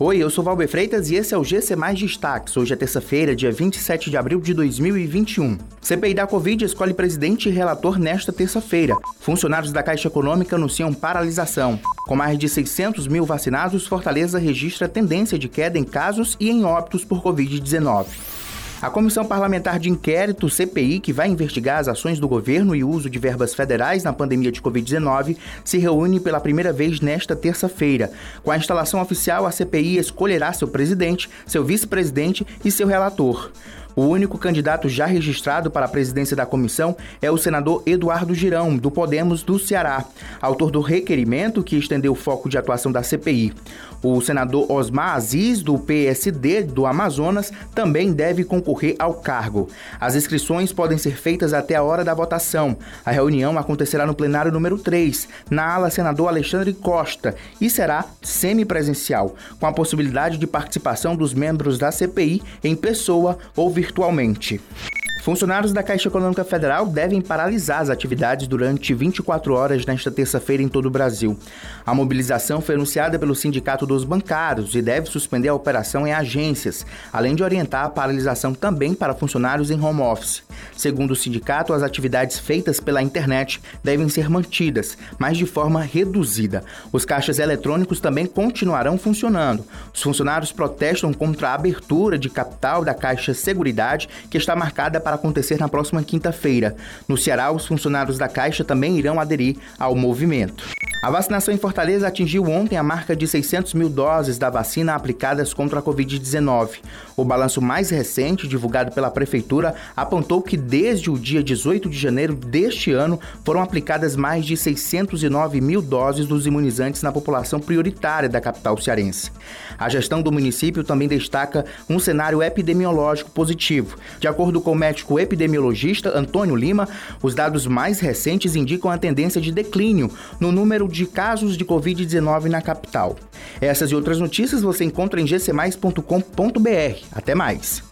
Oi, eu sou Valber Freitas e esse é o GC Mais Destaques. Hoje é terça-feira, dia 27 de abril de 2021. CPI da Covid escolhe presidente e relator nesta terça-feira. Funcionários da Caixa Econômica anunciam paralisação. Com mais de 600 mil vacinados, Fortaleza registra tendência de queda em casos e em óbitos por Covid-19. A Comissão Parlamentar de Inquérito, CPI, que vai investigar as ações do governo e o uso de verbas federais na pandemia de Covid-19, se reúne pela primeira vez nesta terça-feira. Com a instalação oficial, a CPI escolherá seu presidente, seu vice-presidente e seu relator. O único candidato já registrado para a presidência da comissão é o senador Eduardo Girão, do Podemos do Ceará, autor do requerimento que estendeu o foco de atuação da CPI. O senador Osmar Aziz, do PSD do Amazonas, também deve concorrer ao cargo. As inscrições podem ser feitas até a hora da votação. A reunião acontecerá no plenário número 3, na ala senador Alexandre Costa, e será semipresencial, com a possibilidade de participação dos membros da CPI em pessoa ou virtualmente virtualmente. Funcionários da Caixa Econômica Federal devem paralisar as atividades durante 24 horas nesta terça-feira em todo o Brasil. A mobilização foi anunciada pelo Sindicato dos Bancários e deve suspender a operação em agências, além de orientar a paralisação também para funcionários em home office. Segundo o sindicato, as atividades feitas pela internet devem ser mantidas, mas de forma reduzida. Os caixas eletrônicos também continuarão funcionando. Os funcionários protestam contra a abertura de capital da Caixa Seguridade, que está marcada para acontecer na próxima quinta-feira. No Ceará, os funcionários da Caixa também irão aderir ao movimento. A vacinação em Fortaleza atingiu ontem a marca de 600 mil doses da vacina aplicadas contra a Covid-19. O balanço mais recente, divulgado pela Prefeitura, apontou que desde o dia 18 de janeiro deste ano foram aplicadas mais de 609 mil doses dos imunizantes na população prioritária da capital cearense. A gestão do município também destaca um cenário epidemiológico positivo. De acordo com o médico epidemiologista Antônio Lima, os dados mais recentes indicam a tendência de declínio no de casos de Covid-19 na capital. Essas e outras notícias você encontra em gcmais.com.br. Até mais!